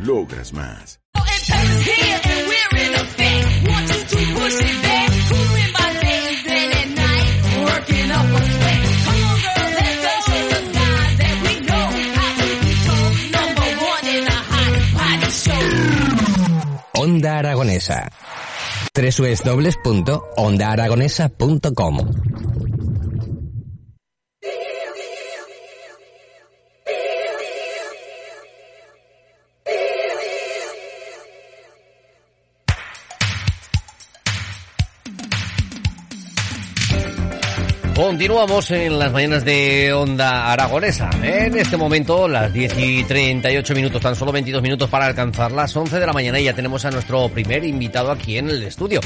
Logras más. Onda Aragonesa. www.ondaaragonesa.com Continuamos en las mañanas de Onda Aragonesa. En este momento, las 10 y 38 minutos, tan solo 22 minutos para alcanzar las 11 de la mañana y ya tenemos a nuestro primer invitado aquí en el estudio.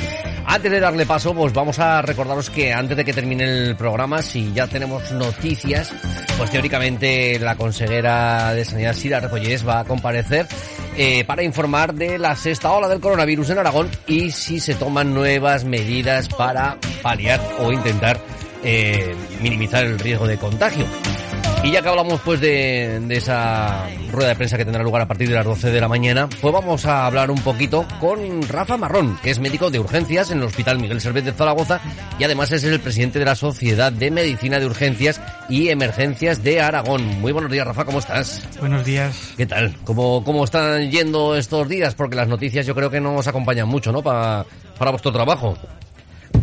Antes de darle paso, pues vamos a recordaros que antes de que termine el programa, si ya tenemos noticias, pues teóricamente la consejera de Sanidad, Sira Repollés, va a comparecer eh, para informar de la sexta ola del coronavirus en Aragón y si se toman nuevas medidas para paliar o intentar eh, minimizar el riesgo de contagio. Y ya que hablamos pues de, de, esa rueda de prensa que tendrá lugar a partir de las 12 de la mañana, pues vamos a hablar un poquito con Rafa Marrón, que es médico de urgencias en el Hospital Miguel Servet de Zaragoza y además es el presidente de la Sociedad de Medicina de Urgencias y Emergencias de Aragón. Muy buenos días, Rafa, ¿cómo estás? Buenos días. ¿Qué tal? ¿Cómo, cómo están yendo estos días? Porque las noticias yo creo que no os acompañan mucho, ¿no? Pa, para vuestro trabajo.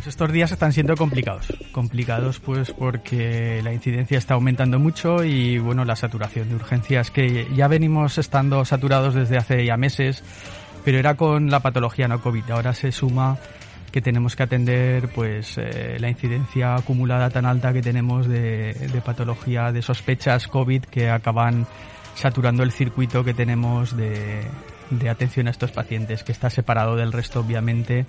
Pues estos días están siendo complicados. Complicados pues porque la incidencia está aumentando mucho y bueno, la saturación de urgencias que ya venimos estando saturados desde hace ya meses, pero era con la patología no COVID. Ahora se suma que tenemos que atender pues eh, la incidencia acumulada tan alta que tenemos de, de patología de sospechas COVID que acaban saturando el circuito que tenemos de, de atención a estos pacientes, que está separado del resto, obviamente,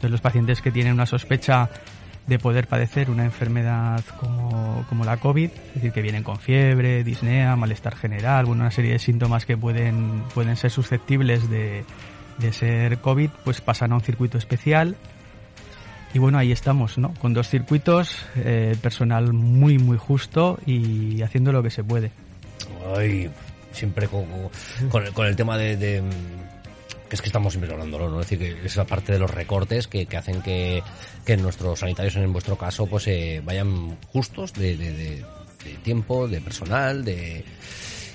de los pacientes que tienen una sospecha de poder padecer una enfermedad como, como la COVID, es decir, que vienen con fiebre, disnea, malestar general, bueno, una serie de síntomas que pueden, pueden ser susceptibles de, de ser COVID, pues pasan a un circuito especial. Y bueno, ahí estamos, ¿no? Con dos circuitos, eh, personal muy, muy justo y haciendo lo que se puede. Ay, siempre con, con, el, con el tema de, de, que es que estamos siempre hablándolo, ¿no? Es decir, que esa parte de los recortes que, que hacen que, que, nuestros sanitarios, en vuestro caso, pues eh, vayan justos de, de, de, tiempo, de personal, de...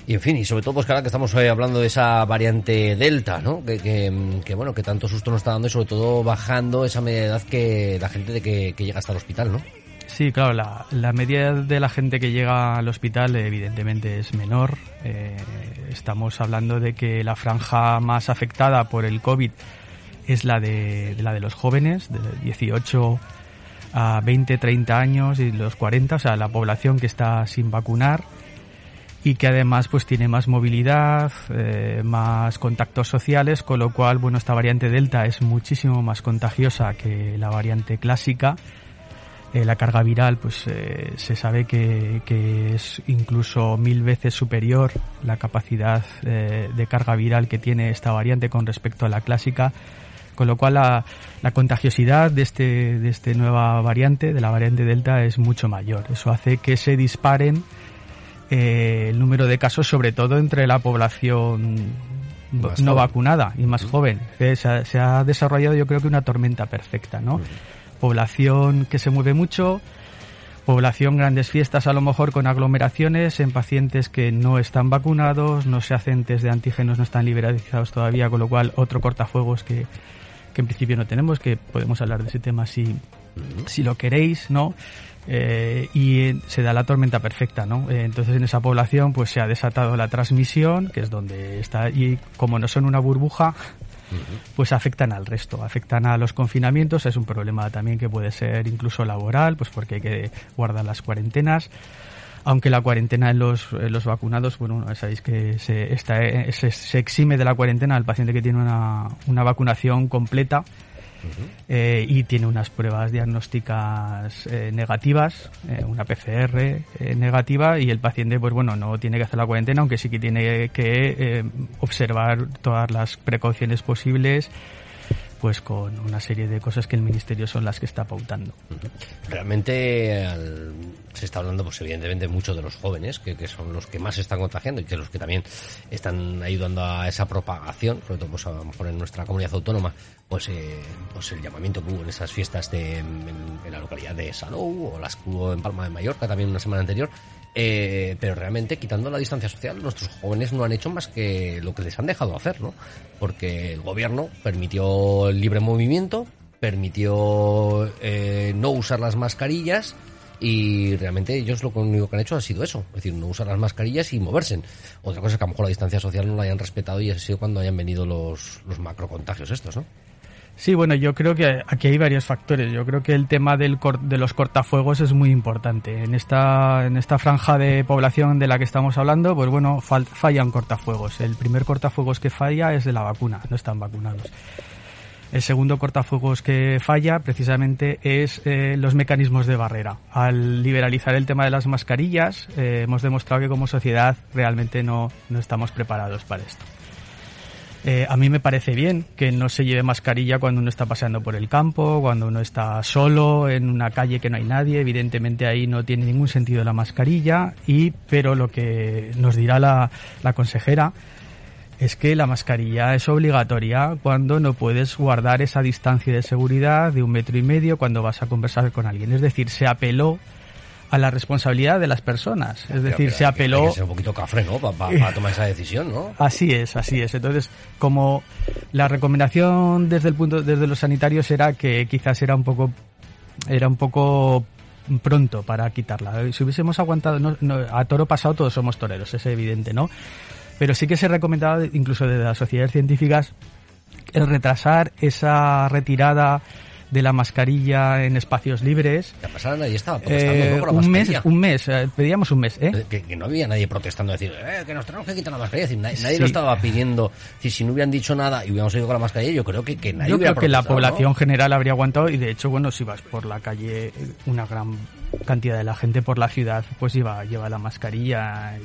Y en fin, y sobre todo pues que ahora que estamos eh, hablando de esa variante Delta, ¿no? Que, que, que, bueno, que tanto susto nos está dando y sobre todo bajando esa media edad que la gente de que llega hasta el hospital, ¿no? Sí, claro, la, la, media de la gente que llega al hospital evidentemente es menor. Eh, estamos hablando de que la franja más afectada por el COVID es la de, la de los jóvenes, de 18 a 20, 30 años y los 40, o sea, la población que está sin vacunar y que además pues tiene más movilidad, eh, más contactos sociales, con lo cual, bueno, esta variante Delta es muchísimo más contagiosa que la variante clásica eh, la carga viral pues eh, se sabe que, que, es incluso mil veces superior la capacidad eh, de carga viral que tiene esta variante con respecto a la clásica. Con lo cual la, la contagiosidad de este de este nueva variante de la variante delta es mucho mayor. Eso hace que se disparen eh, el número de casos sobre todo entre la población no joven. vacunada y más joven. Se ha, desarrollado yo creo que una tormenta perfecta no población que se mueve mucho, población grandes fiestas a lo mejor con aglomeraciones en pacientes que no están vacunados, no se hacen test de antígenos, no están liberalizados todavía, con lo cual otro cortafuegos que, que en principio no tenemos, que podemos hablar de ese tema si, si lo queréis, ¿no? Eh, y se da la tormenta perfecta, ¿no? Eh, entonces en esa población pues se ha desatado la transmisión, que es donde está, y como no son una burbuja, pues afectan al resto, afectan a los confinamientos, es un problema también que puede ser incluso laboral, pues porque hay que guardar las cuarentenas, aunque la cuarentena en los, los vacunados, bueno, sabéis que se, se, exime de la cuarentena al paciente que tiene una, una vacunación completa eh, y tiene unas pruebas diagnósticas eh, negativas, eh, una PCR negativa y el paciente, pues bueno, no tiene que hacer la cuarentena, aunque sí que tiene que observar todas las precauciones posibles pues con una serie de cosas que el ministerio son las que está pautando. Realmente se está hablando, pues evidentemente, mucho de los jóvenes, que, que, son los que más se están contagiando y que los que también están ayudando a esa propagación, sobre todo pues a lo mejor en nuestra comunidad autónoma, pues, eh, pues el llamamiento que hubo en esas fiestas de, en, la localidad de Salou o las que hubo en Palma de Mallorca también una semana anterior, eh, pero realmente, quitando la distancia social, nuestros jóvenes no han hecho más que lo que les han dejado hacer, ¿no? Porque el gobierno permitió el libre movimiento, permitió eh, no usar las mascarillas y realmente ellos lo único que han hecho ha sido eso, es decir, no usar las mascarillas y moverse. Otra cosa es que a lo mejor la distancia social no la hayan respetado y ha sido cuando hayan venido los, los macrocontagios estos, ¿no? Sí, bueno, yo creo que aquí hay varios factores. Yo creo que el tema del de los cortafuegos es muy importante. En esta, en esta franja de población de la que estamos hablando, pues bueno, fallan cortafuegos. El primer cortafuegos que falla es de la vacuna, no están vacunados. El segundo cortafuegos que falla precisamente es eh, los mecanismos de barrera. Al liberalizar el tema de las mascarillas, eh, hemos demostrado que como sociedad realmente no, no estamos preparados para esto. Eh, a mí me parece bien que no se lleve mascarilla cuando uno está paseando por el campo, cuando uno está solo en una calle que no hay nadie. Evidentemente ahí no tiene ningún sentido la mascarilla. Y pero lo que nos dirá la, la consejera es que la mascarilla es obligatoria cuando no puedes guardar esa distancia de seguridad de un metro y medio cuando vas a conversar con alguien. Es decir, se apeló a la responsabilidad de las personas. Es decir, se apeló... Hay que ser un poquito cafre, ¿no? Para, tomar esa decisión, ¿no? Así es, así es. Entonces, como la recomendación desde el punto, desde los sanitarios era que quizás era un poco, era un poco pronto para quitarla. Si hubiésemos aguantado, a toro pasado todos somos toreros, es evidente, ¿no? Pero sí que se recomendaba, incluso desde las sociedades científicas, el retrasar esa retirada de la mascarilla en espacios libres. La pasada nadie estaba protestando eh, un mes, un mes, eh, pedíamos un mes, ¿eh? Que, no había nadie protestando, decir, eh, que nos tenemos que quitar la mascarilla. Decir, nadie, lo estaba pidiendo. si no hubieran dicho nada y hubiéramos ido con la mascarilla, yo creo que, que nadie Yo creo que la población general habría aguantado y de hecho, bueno, si vas por la calle, una gran cantidad de la gente por la ciudad, pues lleva, lleva la mascarilla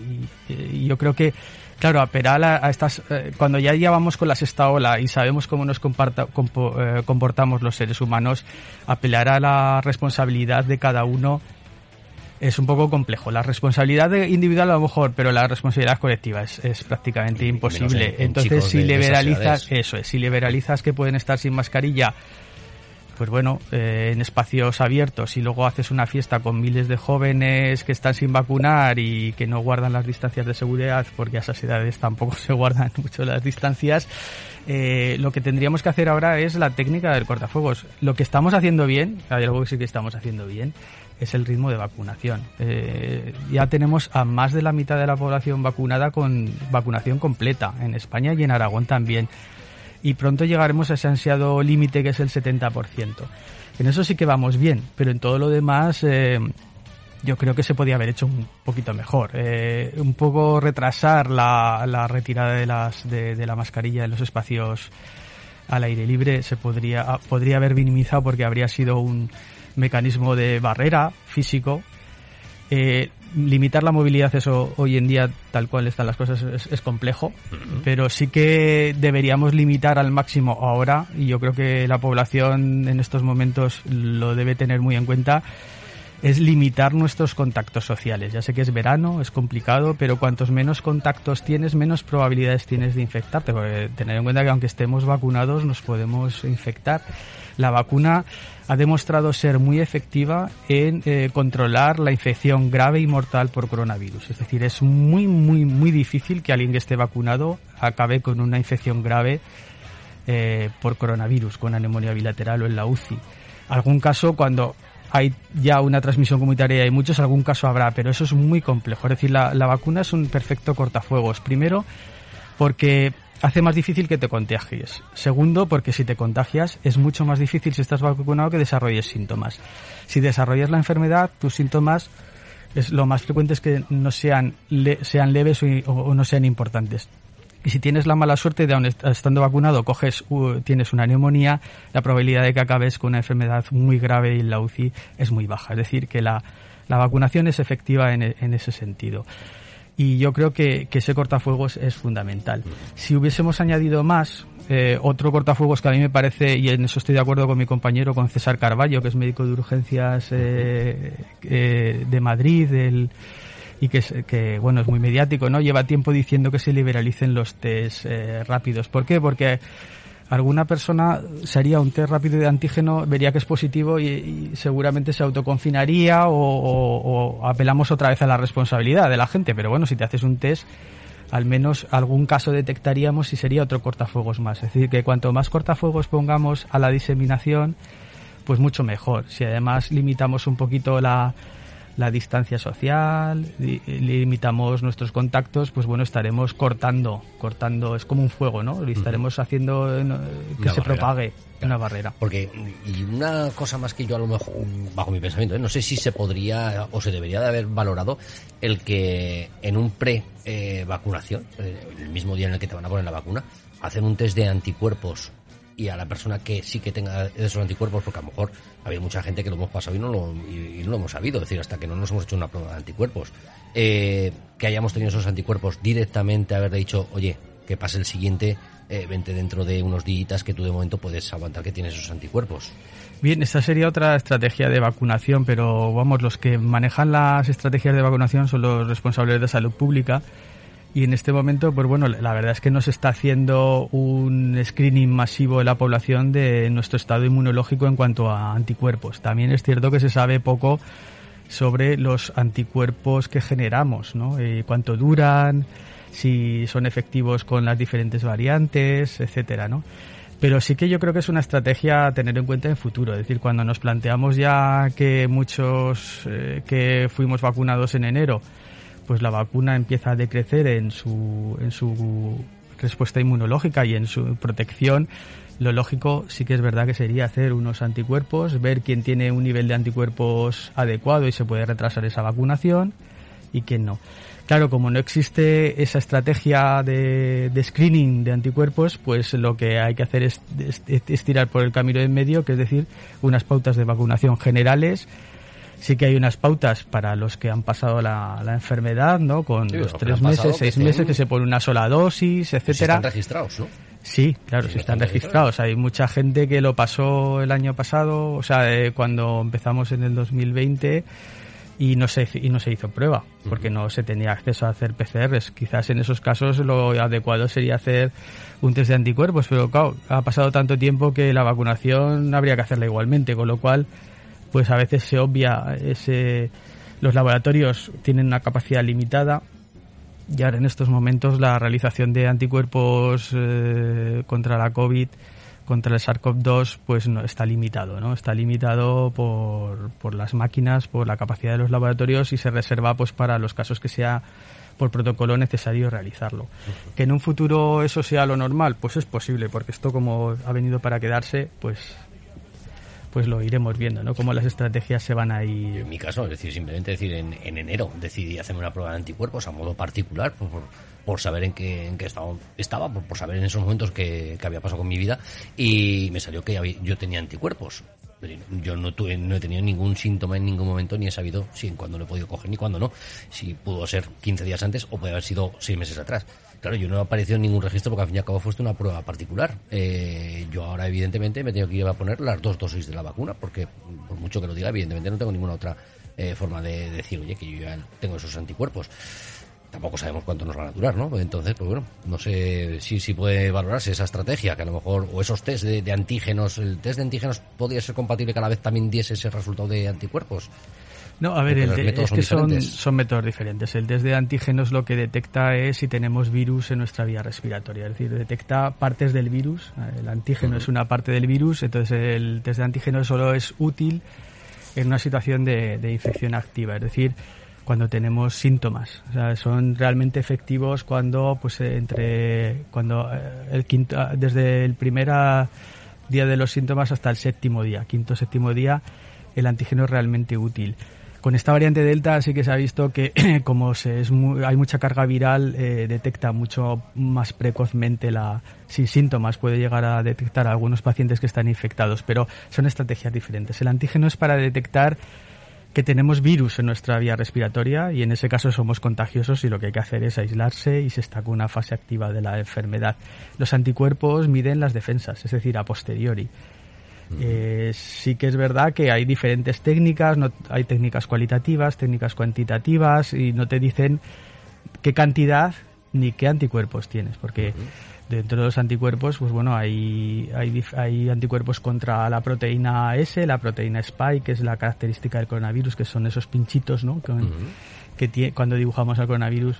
y yo creo que Claro, apelar a, estas, eh, cuando ya llevamos con la sexta ola y sabemos cómo nos eh, comportamos los seres humanos, apelar a la responsabilidad de cada uno es un poco complejo. La responsabilidad individual a lo mejor, pero la responsabilidad colectiva es, es prácticamente imposible. Entonces, si liberalizas, eso es, si liberalizas que pueden estar sin mascarilla pues bueno, eh, en espacios abiertos y luego haces una fiesta con miles de jóvenes que están sin vacunar y que no guardan las distancias de seguridad, porque a esas edades tampoco se guardan mucho las distancias, eh, lo que tendríamos que hacer ahora es la técnica del cortafuegos. Lo que estamos haciendo bien, hay algo que sí que estamos haciendo bien, es el ritmo de vacunación. Eh, ya tenemos a más de la mitad de la población vacunada con vacunación completa, en España y en Aragón también y pronto llegaremos a ese ansiado límite que es el 70%. En eso sí que vamos bien, pero en todo lo demás eh, yo creo que se podía haber hecho un poquito mejor. Eh, un poco retrasar la, retirada de, las, de, la mascarilla en los espacios al aire libre se podría, podría haber minimizado porque habría sido un mecanismo de barrera físico. Eh, limitar la movilidad, eso hoy en día, tal cual están las cosas, es, complejo, pero sí que deberíamos limitar al máximo ahora, y yo creo que la población en estos momentos lo debe tener muy en cuenta, es limitar nuestros contactos sociales. Ya sé que es verano, es complicado, pero cuantos menos contactos tienes, menos probabilidades tienes de infectarte. tener en cuenta que aunque estemos vacunados, nos podemos infectar. La vacuna ha demostrado ser muy efectiva en eh, controlar la infección grave y mortal por coronavirus. Es decir, es muy, muy, muy difícil que alguien que esté vacunado acabe con una infección grave eh, por coronavirus, con neumonía bilateral o en la UCI. Algún caso, cuando hay ya una transmisión comunitaria y muchos, algún caso habrá, pero eso es muy complejo. Es decir, la, la vacuna es un perfecto cortafuegos. Primero, porque hace más difícil que te contagies. Segundo, porque si te contagias es mucho más difícil si estás vacunado que desarrolles síntomas. Si desarrollas la enfermedad, tus síntomas es lo más frecuente es que no sean sean leves o, no sean importantes. Y si tienes la mala suerte de aún estando vacunado coges tienes una neumonía, la probabilidad de que acabes con una enfermedad muy grave y la UCI es muy baja. Es decir, que la, la vacunación es efectiva en, en ese sentido y yo creo que, que, ese cortafuegos es fundamental. Si hubiésemos añadido más, eh, otro cortafuegos que a mí me parece, y en eso estoy de acuerdo con mi compañero, con César Carballo, que es médico de urgencias eh, eh, de Madrid, el, y que, que, bueno, es muy mediático, ¿no? Lleva tiempo diciendo que se liberalicen los test rápidos. ¿Por qué? Porque alguna persona se haría un test rápido de antígeno, vería que es positivo y, seguramente se autoconfinaría o, apelamos otra vez a la responsabilidad de la gente. Pero bueno, si te haces un test, al menos algún caso detectaríamos y sería otro cortafuegos más. Es decir, que cuanto más cortafuegos pongamos a la diseminación, pues mucho mejor. Si además limitamos un poquito la, la distancia social, limitamos nuestros contactos, pues bueno, estaremos cortando, cortando, es como un fuego, ¿no? Y estaremos haciendo eh, que se propague una barrera. Porque, y una cosa más que yo a lo mejor, bajo mi pensamiento, ¿eh? no sé si se podría o se debería de haber valorado el que en un pre-vacunación, eh, el mismo día en el que te van a poner la vacuna, hacer un test de anticuerpos y a la persona que sí que tenga esos anticuerpos, porque a lo mejor había mucha gente que lo hemos pasado y no lo, y, no lo hemos sabido, es decir, hasta que no nos hemos hecho una prueba de anticuerpos, eh, que hayamos tenido esos anticuerpos directamente haber dicho, oye, que pase el siguiente, eh, vente dentro de unos días que tú de momento puedes aguantar que tienes esos anticuerpos. Bien, esta sería otra estrategia de vacunación, pero vamos, los que manejan las estrategias de vacunación son los responsables de salud pública y en este momento, pues bueno, la verdad es que no se está haciendo un screening masivo de la población de nuestro estado inmunológico en cuanto a anticuerpos. También es cierto que se sabe poco sobre los anticuerpos que generamos, ¿no? Eh, cuánto duran, si son efectivos con las diferentes variantes, etcétera, ¿no? Pero sí que yo creo que es una estrategia a tener en cuenta en futuro. Es decir, cuando nos planteamos ya que muchos eh, que fuimos vacunados en enero pues la vacuna empieza a decrecer en su, en su respuesta inmunológica y en su protección, lo lógico sí que es verdad que sería hacer unos anticuerpos, ver quién tiene un nivel de anticuerpos adecuado y se puede retrasar esa vacunación y quién no. Claro, como no existe esa estrategia de, de screening de anticuerpos, pues lo que hay que hacer es, es tirar por el camino en medio, que es decir, unas pautas de vacunación generales sí que hay unas pautas para los que han pasado la, enfermedad, ¿no? Con los tres meses, seis meses, que se pone una sola dosis, etcétera. Están registrados, ¿no? Sí, claro, sí, están, registrados. Hay mucha gente que lo pasó el año pasado, o sea, eh, cuando empezamos en el 2020 y no se y no se hizo prueba porque no se tenía acceso a hacer PCRs. Quizás en esos casos lo adecuado sería hacer un test de anticuerpos, pero claro, ha pasado tanto tiempo que la vacunación habría que hacerla igualmente, con lo cual pues a veces se obvia ese los laboratorios tienen una capacidad limitada y ahora en estos momentos la realización de anticuerpos eh, contra la COVID contra el SARS-CoV-2 pues no está limitado, ¿no? Está limitado por, por las máquinas, por la capacidad de los laboratorios y se reserva pues para los casos que sea por protocolo necesario realizarlo. Que en un futuro eso sea lo normal, pues es posible, porque esto como ha venido para quedarse, pues pues lo iremos viendo, ¿no? Cómo las estrategias se van a ir. En mi caso, es decir, simplemente decir, en, enero decidí hacerme una prueba de anticuerpos a modo particular, por, por, saber en qué, en qué estado estaba, por, saber en esos momentos qué, había pasado con mi vida, y me salió que yo tenía anticuerpos. Yo no, tuve, no he tenido ningún síntoma en ningún momento, ni he sabido si en cuándo lo he podido coger ni cuándo no. Si pudo ser 15 días antes o puede haber sido 6 meses atrás. Claro, yo no he aparecido en ningún registro porque al fin y al cabo fue una prueba particular. Eh, yo ahora, evidentemente, me tengo que ir a poner las dos dosis de la vacuna, porque por mucho que lo diga, evidentemente no tengo ninguna otra eh, forma de decir, oye, que yo ya tengo esos anticuerpos. Tampoco sabemos cuánto nos van a durar, ¿no? Entonces, pues bueno, no sé si, si puede valorarse esa estrategia, que a lo mejor, o esos test de, de antígenos, el test de antígenos podría ser compatible que a la vez también diese ese resultado de anticuerpos. No, a ver, es que son, son, métodos diferentes. El test de antígenos lo que detecta es si tenemos virus en nuestra vía respiratoria, es decir, detecta partes del virus. El antígeno es una parte del virus, entonces el test de antígenos solo es útil en una situación de, infección activa, es decir, cuando tenemos síntomas. O sea, son realmente efectivos cuando, pues, entre, cuando eh, el quinto, desde el primer día de los síntomas hasta el séptimo día, quinto séptimo día, el antígeno es realmente útil Con esta variante Delta sí que se ha visto que como se es hay mucha carga viral, eh, detecta mucho más precozmente la, sin síntomas, puede llegar a detectar a algunos pacientes que están infectados, pero son estrategias diferentes. El antígeno es para detectar que tenemos virus en nuestra vía respiratoria y en ese caso somos contagiosos y lo que hay que hacer es aislarse y se está con una fase activa de la enfermedad. Los anticuerpos miden las defensas, es decir, a posteriori. Eh, sí que es verdad que hay diferentes técnicas, no, hay técnicas cualitativas, técnicas cuantitativas y no te dicen qué cantidad ni qué anticuerpos tienes, porque dentro de los anticuerpos, pues bueno, hay, hay, hay, anticuerpos contra la proteína S, la proteína Spike, que es la característica del coronavirus, que son esos pinchitos, ¿no? Que, cuando dibujamos al coronavirus,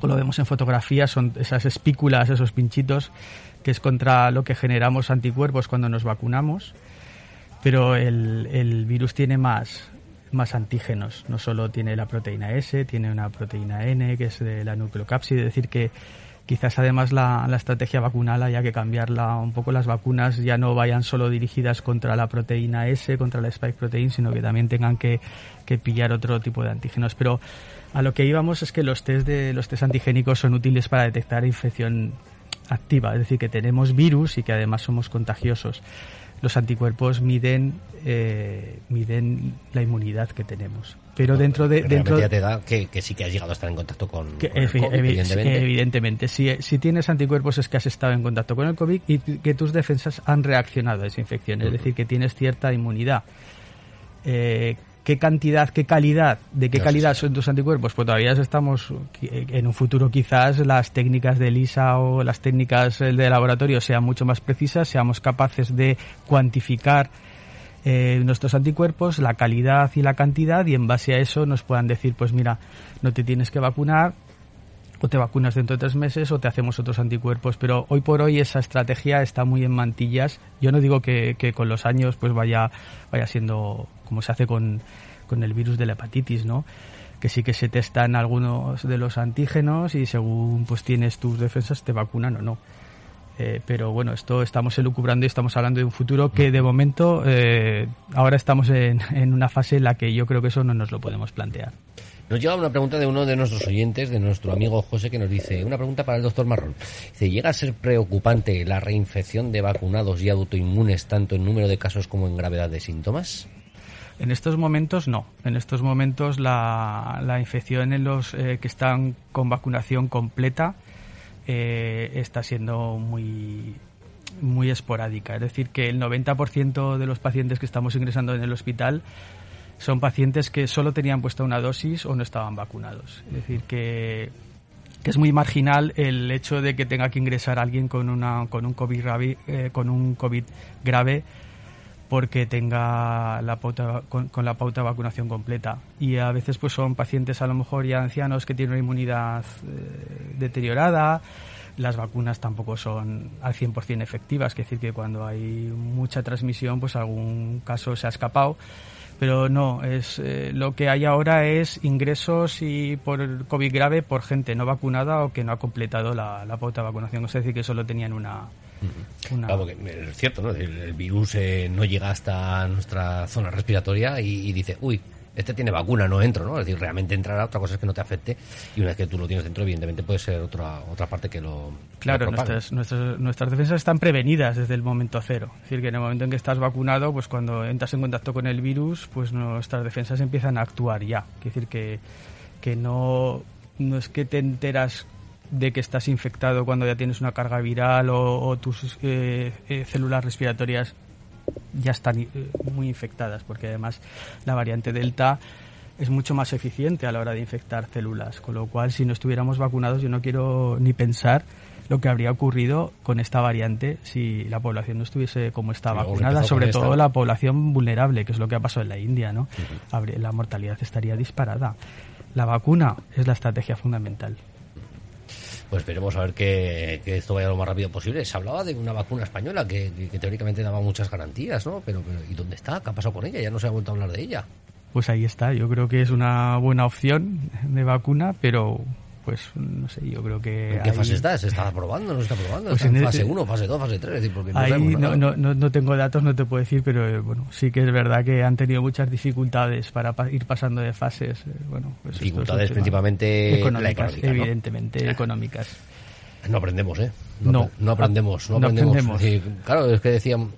o lo vemos en fotografías, son esas espículas, esos pinchitos, que es contra lo que generamos anticuerpos cuando nos vacunamos. Pero el, el virus tiene más, más antígenos. No solo tiene la proteína S, tiene una proteína N, que es de la nucleocápside, es decir, que quizás además la, estrategia vacunal haya que cambiarla un poco. Las vacunas ya no vayan solo dirigidas contra la proteína S, contra la spike protein, sino que también tengan que, pillar otro tipo de antígenos. Pero a lo que íbamos es que los test de los test antigénicos son útiles para detectar infección activa, es decir, que tenemos virus y que además somos contagiosos los anticuerpos miden eh, miden la inmunidad que tenemos. Pero dentro de dentro ya te da que, sí que has llegado a estar en contacto con, el COVID, evidentemente. evidentemente. Si, si tienes anticuerpos es que has estado en contacto con el COVID y que tus defensas han reaccionado a esa infección, es decir, que tienes cierta inmunidad. Eh, qué cantidad, qué calidad, de qué calidad son tus anticuerpos, pues todavía estamos en un futuro quizás las técnicas de ELISA o las técnicas de laboratorio sean mucho más precisas, seamos capaces de cuantificar eh, nuestros anticuerpos, la calidad y la cantidad y en base a eso nos puedan decir, pues mira, no te tienes que vacunar, o te vacunas dentro de tres meses o te hacemos otros anticuerpos. Pero hoy por hoy esa estrategia está muy en mantillas. Yo no digo que, con los años pues vaya, vaya siendo como se hace con, con el virus de la hepatitis, ¿no? que sí que se testan algunos de los antígenos y según pues tienes tus defensas te vacunan o no. Eh, pero bueno, esto estamos elucubrando y estamos hablando de un futuro que de momento eh, ahora estamos en, en, una fase en la que yo creo que eso no nos lo podemos plantear. Nos llega una pregunta de uno de nuestros oyentes, de nuestro amigo José, que nos dice, una pregunta para el doctor Marrón. Dice, ¿llega a ser preocupante la reinfección de vacunados y autoinmunes tanto en número de casos como en gravedad de síntomas? En estos momentos no. En estos momentos la, la infección en los eh, que están con vacunación completa eh, está siendo muy muy esporádica. Es decir, que el 90% de los pacientes que estamos ingresando en el hospital son pacientes que solo tenían puesta una dosis o no estaban vacunados. Es decir, que, es muy marginal el hecho de que tenga que ingresar alguien con, una, con, un, COVID grave, eh, con un COVID grave porque tenga la pauta, con, la pauta de vacunación completa. Y a veces pues son pacientes a lo mejor ya ancianos que tienen una inmunidad eh, deteriorada, las vacunas tampoco son al 100% efectivas, es decir, que cuando hay mucha transmisión, pues algún caso se ha escapado. Pero no, es eh, lo que hay ahora es ingresos y por COVID grave por gente no vacunada o que no ha completado la, la pauta de vacunación, es decir, que solo tenían una... Claro, es cierto, ¿no? El, virus eh, no llega hasta nuestra zona respiratoria y dice, uy, este tiene vacuna, no entro, ¿no? Es decir, realmente entrará, otra cosa es que no te afecte y una vez que tú lo tienes dentro, evidentemente puede ser otra otra parte que lo Claro, nuestras, nuestras, nuestras defensas están prevenidas desde el momento cero. Es decir, que en el momento en que estás vacunado, pues cuando entras en contacto con el virus, pues nuestras defensas empiezan a actuar ya. Es decir, que, que no, no es que te enteras de que estás infectado cuando ya tienes una carga viral o, tus eh, eh, células respiratorias ya están eh, muy infectadas, porque además la variante Delta es mucho más eficiente a la hora de infectar células, con lo cual si no estuviéramos vacunados yo no quiero ni pensar lo que habría ocurrido con esta variante si la población no estuviese como está vacunada, sobre todo la población vulnerable, que es lo que ha pasado en la India, ¿no? La mortalidad estaría disparada. La vacuna es la estrategia fundamental pues veremos a ver que, esto vaya lo más rápido posible. Se hablaba de una vacuna española que, teóricamente daba muchas garantías, ¿no? Pero, ¿y dónde está? ¿Qué ha pasado con ella? Ya no se ha vuelto a hablar de ella. Pues ahí está. Yo creo que es una buena opción de vacuna, pero pues no sé, yo creo que... ¿En qué fase está? ¿Se está aprobando? ¿No se está aprobando? Pues ¿Está en fase ese- 1, fase 2, fase 3? Porque no Ahí no, no, no, no tengo datos, no te puedo decir, pero eh, bueno, sí que es verdad que han tenido muchas dificultades para pa- ir pasando de fases. eh, Bueno, pues Dificultades principalmente la económicas, económica, ¿no? evidentemente, económicas. No aprendemos, ¿eh? No. no aprendemos, no No aprendemos. aprendemos. Es decir, claro, es que decían,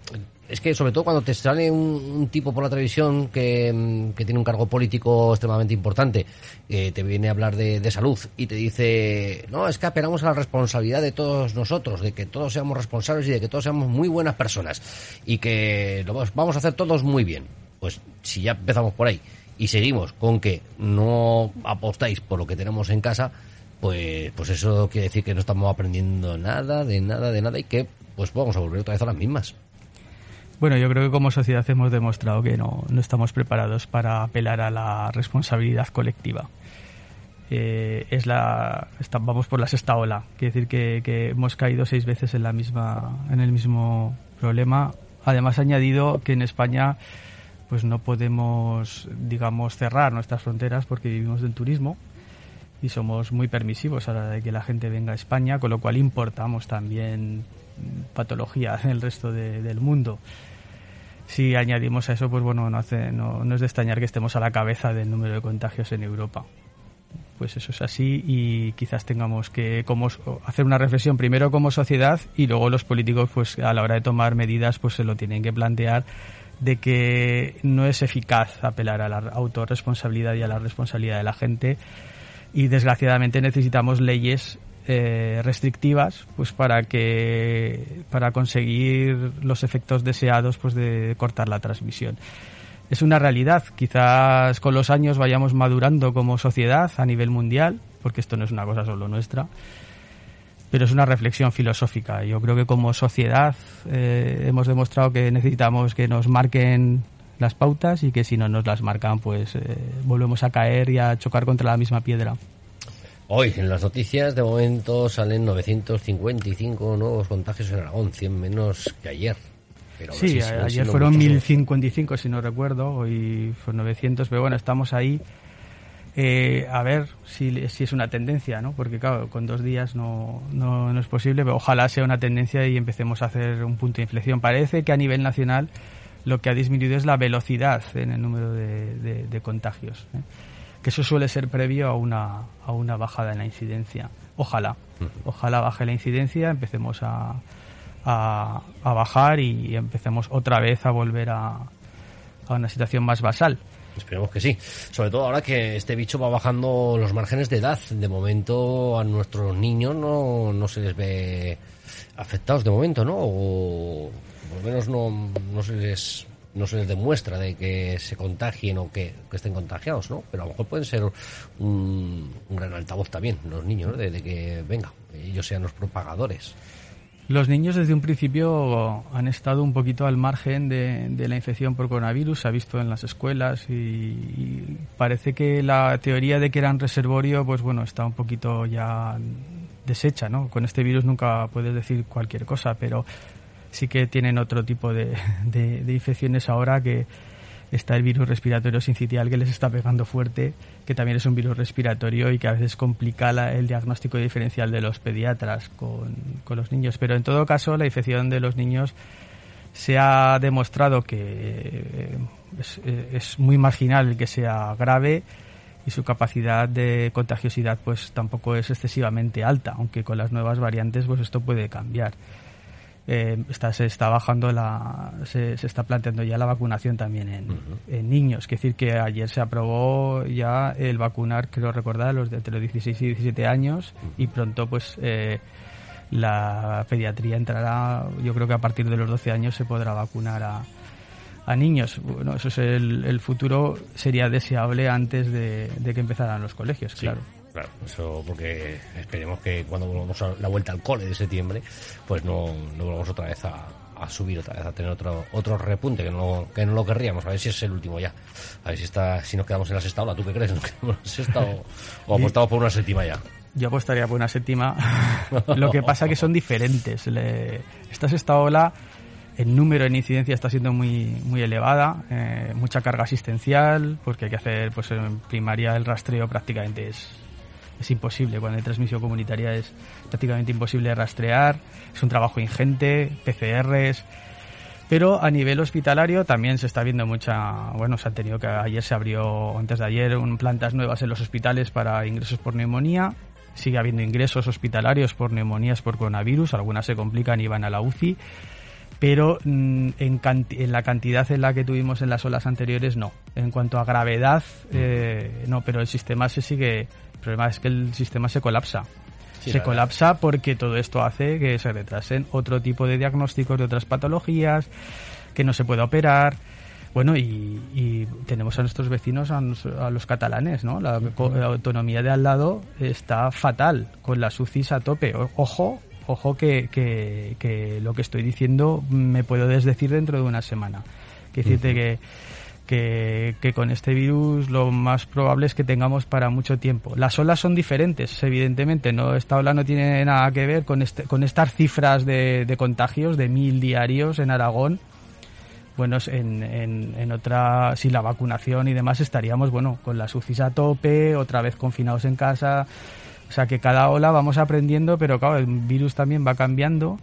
es que sobre todo cuando te sale un, tipo por la televisión que, mm, que tiene un cargo político extremadamente importante, que te viene a hablar de, de salud y te dice, no, es que apelamos a la responsabilidad de todos nosotros, de que todos seamos responsables y de que todos seamos muy buenas personas y que lo vamos- vamos a hacer todos muy bien. Pues si ya empezamos por ahí y seguimos con que no apostáis por lo que tenemos en casa, pues, pues eso quiere decir que no estamos aprendiendo nada, de nada, de nada y que pues vamos a volver otra vez a las mismas. Bueno, yo creo que como sociedad hemos demostrado que no, no estamos preparados para apelar a la responsabilidad colectiva. Eh, es la vamos por la sexta ola, quiere decir que, hemos caído seis veces en la misma en el mismo problema. Además, ha añadido que en España pues no podemos digamos cerrar nuestras fronteras porque vivimos del turismo y somos muy permisivos a la de que la gente venga a España, con lo cual importamos también patología del resto de- del mundo. Si añadimos a eso, pues bueno, no, hace, no, es de extrañar que estemos a la cabeza del número de contagios en Europa. Pues eso es así y quizás tengamos que como, hacer una reflexión primero como sociedad y luego los políticos, pues a la hora de tomar medidas, pues se lo tienen que plantear de que no es eficaz apelar a la autorresponsabilidad y a la responsabilidad de la gente y desgraciadamente necesitamos leyes eh, restrictivas pues para que para conseguir los efectos deseados pues de cortar la transmisión. Es una realidad. Quizás con los años vayamos madurando como sociedad a nivel mundial porque esto no es una cosa solo nuestra pero es una reflexión filosófica. Yo creo que como sociedad eh, hemos demostrado que necesitamos que nos marquen las pautas y que si no nos las marcan pues eh, volvemos a caer y a chocar contra la misma piedra Hoy en las noticias de momento salen 955 nuevos contagios en Aragón, 100 menos que ayer. Pero Sí, ayer fueron muchos. 1055 si no recuerdo, hoy fueron 900, pero bueno, estamos ahí. Eh, a ver si, si es una tendencia, ¿no? Porque claro, con dos días no, no, no es posible, pero ojalá sea una tendencia y empecemos a hacer un punto de inflexión. Parece que a nivel nacional lo que ha disminuido es la velocidad en el número de, de- de contagios, ¿eh? Que eso suele ser previo a una, a una bajada en la incidencia. Ojalá, ojalá baje la incidencia, empecemos a, a, a bajar y empecemos otra vez a volver a, a una situación más basal. Esperemos que sí. Sobre todo ahora que este bicho va bajando los márgenes de edad. De momento a nuestros niños no, no se les ve afectados de momento, ¿no? O por lo menos no, no se les no se les demuestra de que se contagien o que, estén contagiados, ¿no? Pero a lo mejor pueden ser un, gran altavoz también, los niños, ¿no? de, que, venga, ellos sean los propagadores. Los niños desde un principio han estado un poquito al margen de, de la infección por coronavirus, se ha visto en las escuelas y, y parece que la teoría de que eran reservorio, pues bueno, está un poquito ya deshecha, ¿no? Con este virus nunca puedes decir cualquier cosa, pero sí que tienen otro tipo de, de- infecciones ahora que está el virus respiratorio sincitial que les está pegando fuerte, que también es un virus respiratorio y que a veces complica la- el diagnóstico diferencial de los pediatras con, con los niños. Pero en todo caso, la infección de los niños se ha demostrado que eh, es, eh, es muy marginal el que sea grave y su capacidad de contagiosidad pues tampoco es excesivamente alta, aunque con las nuevas variantes pues esto puede cambiar. Eh, está, se está bajando la se, se está planteando ya la vacunación también en, en niños, es decir que ayer se aprobó ya el vacunar, creo recordar, a los de entre los 16 y 17 años y pronto pues eh, la pediatría entrará, yo creo que a partir de los 12 años se podrá vacunar a, a niños. Bueno, eso es el, el futuro, sería deseable antes de, de que empezaran los colegios, claro. Claro, eso porque esperemos que cuando volvamos a la vuelta al cole de septiembre, pues no, no volvamos otra vez a, a subir otra vez, a tener otro otro repunte, que no, que no lo querríamos, a ver si es el último ya. A ver si está, si nos quedamos en la sexta ola, ¿tú qué crees? ¿Nos quedamos en la sexta o, o apostamos por una séptima ya? Yo apostaría por una séptima. Lo que pasa que son diferentes. Le- esta sexta ola, el número en incidencia está siendo muy, muy elevada, eh, mucha carga asistencial, porque hay que hacer, pues en primaria el rastreo prácticamente es, es imposible. Cuando hay transmisión comunitaria es prácticamente imposible rastrear. Es un trabajo ingente, PCRs. Pero a nivel hospitalario también se está viendo mucha, bueno, se ha tenido que ayer se abrió, antes de ayer, un, plantas nuevas en los hospitales para ingresos por neumonía. Sigue habiendo ingresos hospitalarios por neumonías por coronavirus, algunas se complican y van a la UCI pero mm, en, en, la cantidad en la que tuvimos en las olas anteriores no. En cuanto a gravedad, eh, no, pero el sistema se sigue. Problema es que el sistema se colapsa. se colapsa porque todo esto hace que se retrasen otro tipo de diagnósticos de otras patologías, que no se pueda operar. Bueno, y, tenemos a nuestros vecinos, a, los catalanes, ¿no? La, la, autonomía de al lado está fatal, con las UCIs a tope. Ojo, ojo que, que, lo que estoy diciendo me puedo desdecir dentro de una semana. Que decirte que, que, con este virus lo más probable es que tengamos para mucho tiempo. Las olas son diferentes, evidentemente. No, esta ola no tiene nada que ver con, este, con estas cifras de, de contagios de mil diarios en Aragón. Bueno, en, en, en, otra, si la vacunación y demás estaríamos, bueno, con las UCIs a tope, otra vez confinados en casa o sea que cada ola vamos aprendiendo, pero claro, el virus también va cambiando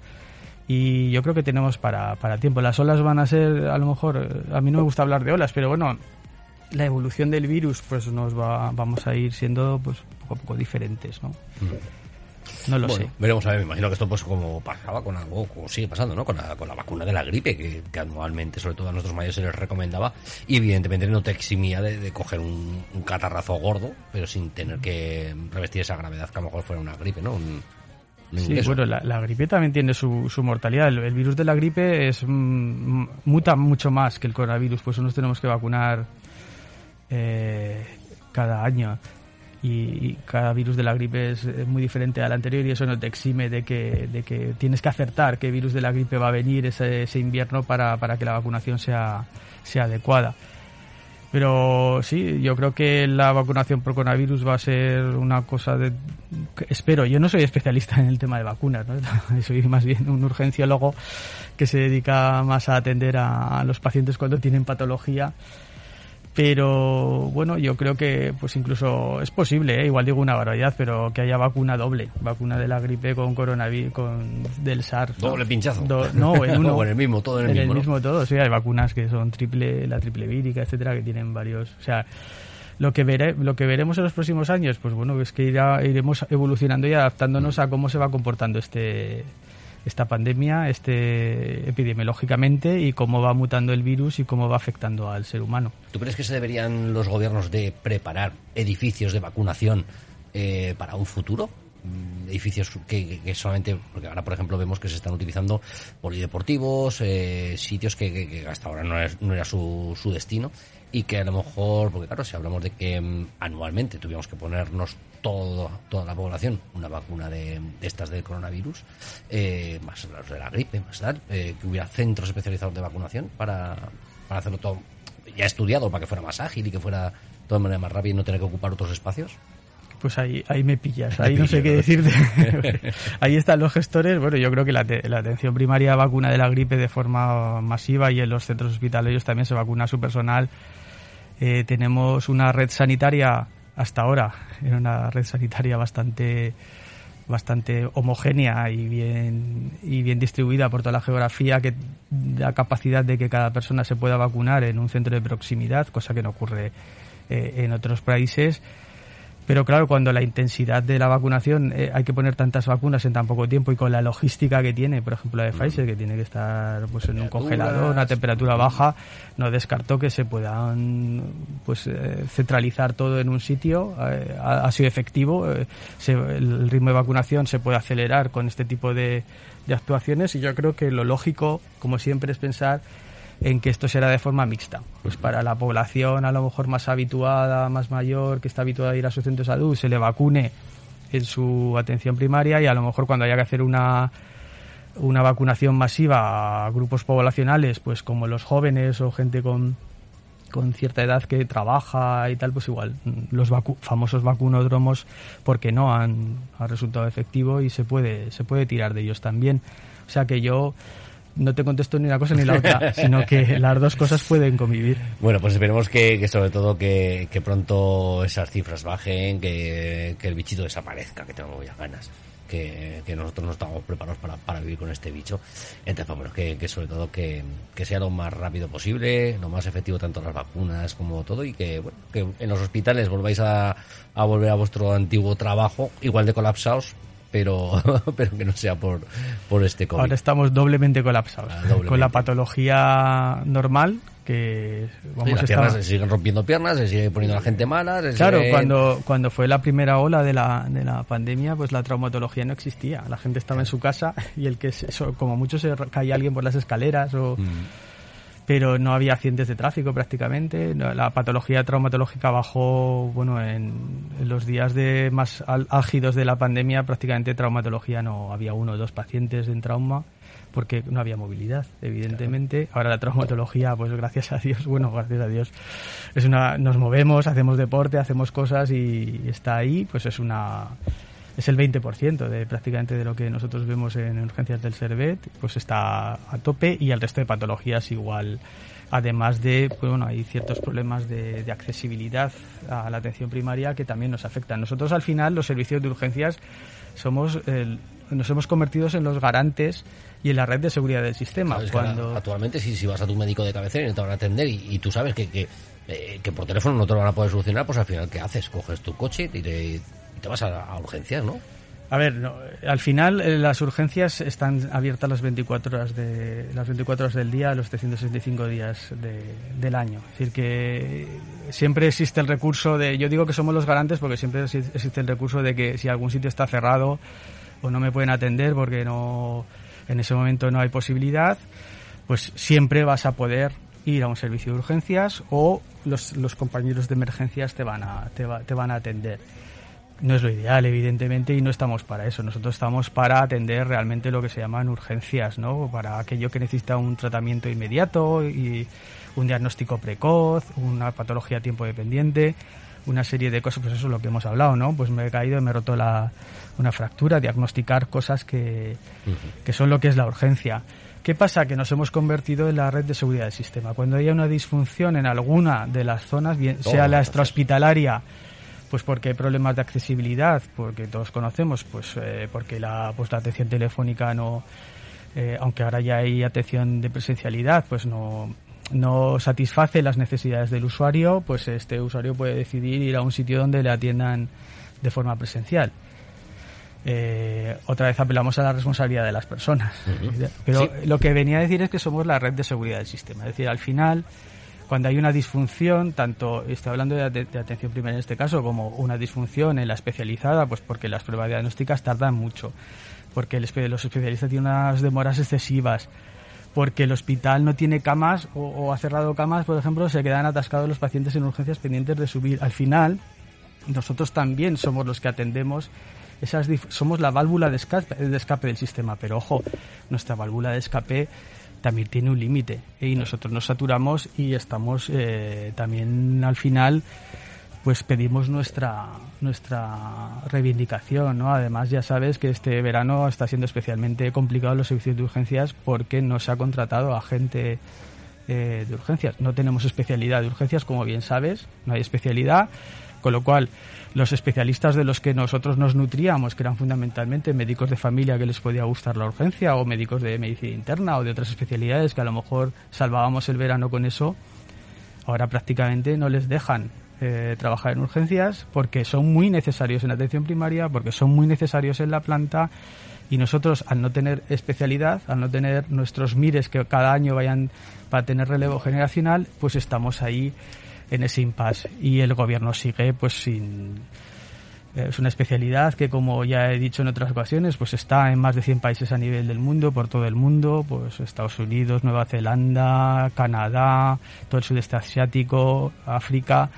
y yo creo que tenemos para, para tiempo. Las olas van a ser, a lo mejor, a mí no me gusta hablar de olas, pero bueno, la evolución del virus pues nos va, vamos a ir siendo pues poco a poco diferentes, ¿no? Mm. No lo sé. Veremos a ver, me imagino que esto pues como pasaba con algo, como sigue pasando, ¿no? Con la, con la vacuna de la gripe, que, anualmente, sobre todo a nuestros mayores, se les recomendaba. Y evidentemente no te eximía de, coger un, catarrazo gordo, pero sin tener que revestir esa gravedad que a lo mejor fuera una gripe, ¿no? Sí, bueno, la, gripe también tiene su, su mortalidad. El, virus de la gripe es mm, muta mucho más que el coronavirus, pues nos tenemos que vacunar eh, cada año y, cada virus de la gripe es, muy diferente al anterior y eso no te exime de que, de que tienes que acertar qué virus de la gripe va a venir ese, ese invierno para, para que la vacunación sea, sea adecuada. Pero sí, yo creo que la vacunación por coronavirus va a ser una cosa de... Espero, yo no soy especialista en el tema de vacunas, ¿no? soy más bien un urgenciólogo que se dedica más a atender a los pacientes cuando tienen patología pero bueno yo creo que pues incluso es posible ¿eh? igual digo una barbaridad pero que haya vacuna doble. Vacuna de la gripe con coronavirus con del SARS doble pinchazo. No en uno. En el mismo todo en el en mismo, el mismo todo. Sí hay vacunas que son triple la triple vírica etcétera que tienen varios o sea lo que veré, lo que veremos en los próximos años pues bueno es que irá, iremos evolucionando y adaptándonos a cómo se va comportando este esta pandemia este epidemiológicamente y cómo va mutando el virus y cómo va afectando al ser humano. ¿Tú crees que se deberían los gobiernos de preparar edificios de vacunación eh, para un futuro? Mm, edificios que, solamente, porque ahora por ejemplo vemos que se están utilizando polideportivos, eh, sitios que, hasta ahora no no era su, su destino y que a lo mejor, porque claro, si hablamos de que mm, anualmente tuviéramos que ponernos todo, toda la población una vacuna de, estas del coronavirus, eh, más los de la gripe, más tal, eh, que hubiera centros especializados de vacunación para, para hacerlo todo ya estudiado, para que fuera más ágil y que fuera todo de manera más rápida y no tener que ocupar otros espacios. Pues ahí, ahí me pillas, ahí no sé qué decirte. ahí están los gestores. Bueno, yo creo que la, la, atención primaria vacuna de la gripe de forma masiva y en los centros hospitalarios también se vacuna a su personal eh, tenemos una red sanitaria hasta ahora, era una red sanitaria bastante bastante homogénea y bien y bien distribuida por toda la geografía que da capacidad de que cada persona se pueda vacunar en un centro de proximidad, cosa que no ocurre eh, en otros países pero claro, cuando la intensidad de la vacunación, eh, hay que poner tantas vacunas en tan poco tiempo y con la logística que tiene, por ejemplo la de Pfizer, que tiene que estar pues en un congelador, una temperatura baja, no descartó que se puedan pues eh, centralizar todo en un sitio. Eh, ha, sido efectivo, el ritmo de vacunación se puede acelerar con este tipo de, de actuaciones y yo creo que lo lógico, como siempre, es pensar en que esto será de forma mixta. Pues para la población a lo mejor más habituada, más mayor, que está habituada a ir a su centro de salud, se le vacune en su atención primaria y a lo mejor cuando haya que hacer una una vacunación masiva a grupos poblacionales, pues como los jóvenes o gente con, con cierta edad que trabaja y tal, pues igual los famosos vacunódromos, porque no han, han resultado efectivo y se puede se puede tirar de ellos también. O sea que yo no te contesto ni una cosa ni la otra, sino que las dos cosas pueden convivir. Bueno, pues esperemos que, sobre todo que, pronto esas cifras bajen, que, el bichito desaparezca, que tengo ya ganas. Que, nosotros no estamos preparados para, para vivir con este bicho. Entonces, pues, bueno, que, sobre todo que, sea lo más rápido posible, lo más efectivo tanto las vacunas como todo y que, bueno, que en los hospitales volváis a, a volver a vuestro antiguo trabajo, igual de colapsados, pero, pero que no sea por, por este COVID. Ahora estamos doblemente colapsados. Ah, con la patología normal, que vamos las piernas, se siguen rompiendo piernas, se sigue poniendo la gente mala. claro, cuando, cuando fue la primera ola de la, de la pandemia, pues la traumatología no existía. La gente estaba en su casa y el que, como mucho se caía alguien por las escaleras o... Mm pero no había accidentes de tráfico prácticamente. La patología traumatológica bajó, bueno, en, los días de más álgidos de la pandemia prácticamente traumatología no había uno o dos pacientes en trauma porque no había movilidad, evidentemente. Ahora la traumatología, pues gracias a Dios, bueno, gracias a Dios, es una, nos movemos, hacemos deporte, hacemos cosas y está ahí, pues es una es el 20% de prácticamente de lo que nosotros vemos en urgencias del Servet, pues está a tope y el resto de patologías igual. Además de, pues bueno, hay ciertos problemas de, accesibilidad a la atención primaria que también nos afectan. Nosotros al final, los servicios de urgencias, somos nos hemos convertido en los garantes y en la red de seguridad del sistema. cuando... Actualmente, si, si vas a tu médico de cabecera y no te van a atender y, tú sabes que, que, eh, que, por teléfono no te lo van a poder solucionar, pues al final, ¿qué haces? Coges tu coche y te, te vas a, urgencias, ¿no? A ver, al final eh, las urgencias están abiertas las 24 horas de las 24 horas del día, los 365 días del año. Es decir que siempre existe el recurso de, yo digo que somos los garantes porque siempre existe el recurso de que si algún sitio está cerrado o no me pueden atender porque no en ese momento no hay posibilidad, pues siempre vas a poder ir a un servicio de urgencias o los, los compañeros de emergencias te van a te, te van a atender no es lo ideal, evidentemente, y no estamos para eso. Nosotros estamos para atender realmente lo que se llaman urgencias, ¿no? Para aquello que necesita un tratamiento inmediato y un diagnóstico precoz, una patología a tiempo dependiente, una serie de cosas, pues eso es lo que hemos hablado, ¿no? Pues me he caído y me he roto la, una fractura, diagnosticar cosas que, que son lo que es la urgencia. ¿Qué pasa? Que nos hemos convertido en la red de seguridad del sistema. Cuando haya una disfunción en alguna de las zonas, bien sea la extrahospitalaria, pues porque hay problemas de accesibilidad, porque todos conocemos, pues eh, porque la, pues la atención telefónica no, eh, aunque ahora ya hay atención de presencialidad, pues no, no satisface las necesidades del usuario, pues este usuario puede decidir ir a un sitio donde le atiendan de forma presencial. Eh, otra vez apelamos a la responsabilidad de las personas. Pero lo que venía a decir es que somos la red de seguridad del sistema. Es decir, al final cuando hay una disfunción, tanto estoy hablando de, atención primaria en este caso, como una disfunción en la especializada, pues porque las pruebas diagnósticas tardan mucho, porque los especialistas tienen unas demoras excesivas, porque el hospital no tiene camas o, ha cerrado camas, por ejemplo, se quedan atascados los pacientes en urgencias pendientes de subir. Al final, nosotros también somos los que atendemos esas somos la válvula de escape, de escape del sistema, pero ojo, nuestra válvula de escape también tiene un límite y nosotros nos saturamos y estamos eh, también al final pues pedimos nuestra nuestra reivindicación no además ya sabes que este verano está siendo especialmente complicado los servicios de urgencias porque no se ha contratado a gente eh, de urgencias. No tenemos especialidad de urgencias como bien sabes no hay especialidad con lo cual los especialistas de los que nosotros nos nutríamos, que eran fundamentalmente médicos de familia que les podía gustar la urgencia, o médicos de medicina interna o de otras especialidades que a lo mejor salvábamos el verano con eso, ahora prácticamente no les dejan eh, trabajar en urgencias porque son muy necesarios en atención primaria, porque son muy necesarios en la planta y nosotros al no tener especialidad, al no tener nuestros mires que cada año vayan para tener relevo generacional, pues estamos ahí en ese impasse. Y el gobierno sigue pues sin es una especialidad que como ya he dicho en otras ocasiones pues está en más de 100 países a nivel del mundo por todo el mundo pues Estados Unidos Nueva Zelanda Canadá todo el sudeste asiático África.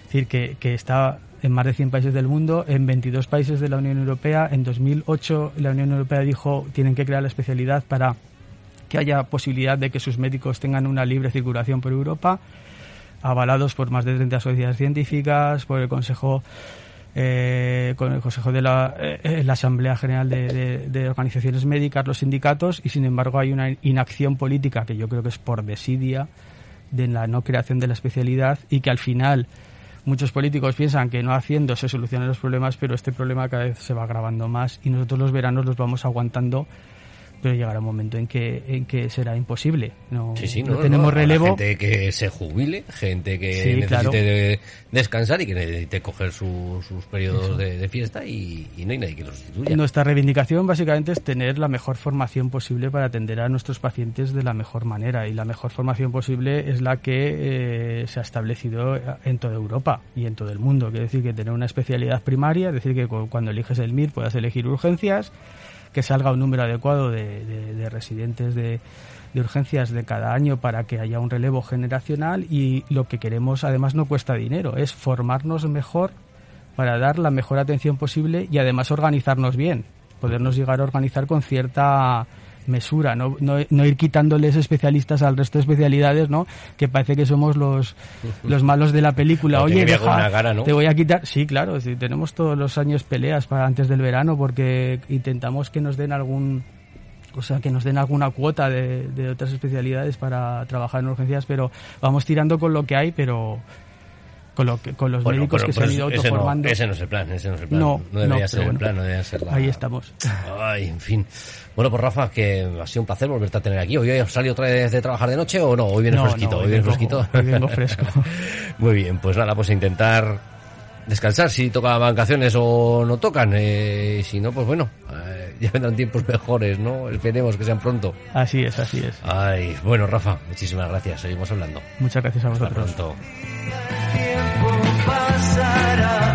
Es decir que, que está en más de 100 países del mundo, en 22 países de la Unión Europea. En 2008 la Unión Europea dijo tienen que crear la especialidad para que haya posibilidad de que sus médicos tengan una libre circulación por Europa avalados por más de 30 sociedades científicas, por el Consejo eh, con el Consejo de la, eh, la Asamblea General de, Organizaciones Médicas, los sindicatos, y sin embargo hay una inacción política que yo creo que es por desidia de la no creación de la especialidad y que al final muchos políticos piensan que no haciendo se solucionan los problemas, pero este problema cada vez se va agravando más y nosotros los veranos los vamos aguantando pero llegará un momento en que, en que será imposible. No, tenemos relevo. Gente que se jubile, gente que necesite descansar y que necesite coger sus periodos de, fiesta y, no hay nadie que los sustituya. Nuestra reivindicación básicamente es tener la mejor formación posible para atender a nuestros pacientes de la mejor manera y la mejor formación posible es la que eh, se ha establecido en toda Europa y en todo el mundo. Quiere decir que tener una especialidad primaria, es decir que cuando eliges el MIR puedas elegir urgencias que salga un número adecuado de, residentes de, urgencias de cada año para que haya un relevo generacional y lo que queremos además no cuesta dinero, es formarnos mejor para dar la mejor atención posible y además organizarnos bien, podernos llegar a organizar con cierta mesura, no, no, no, ir quitándoles especialistas al resto de especialidades, ¿no? Que parece que somos los, los malos de la película. Oye, te voy a quitar. Sí, claro, tenemos todos los años peleas para antes del verano porque intentamos que nos den algún o sea, que nos den alguna cuota de, de otras especialidades para trabajar en urgencias, pero vamos tirando con lo que hay, pero con, lo que, con los médicos que se han ido autoformando. Ese no, es el plan, ese no es el plan. No, debería ser el plan, no debería ser la... Ahí estamos. Ay, en fin. Bueno, pues Rafa, que ha sido un placer volverte a tener aquí. ¿Hoy has salido otra vez de trabajar de noche o no? Hoy viene fresquito, hoy, viene fresquito. Hoy vengo fresco. Muy bien, pues nada, pues a intentar descansar si tocan vacaciones o no tocan. Eh, si no, pues bueno, eh, ya vendrán tiempos mejores, ¿no? Esperemos que sean pronto. Así es, así es. Ay, bueno, Rafa, muchísimas gracias. Seguimos hablando. Muchas gracias a vosotros. Hasta pronto. inside out.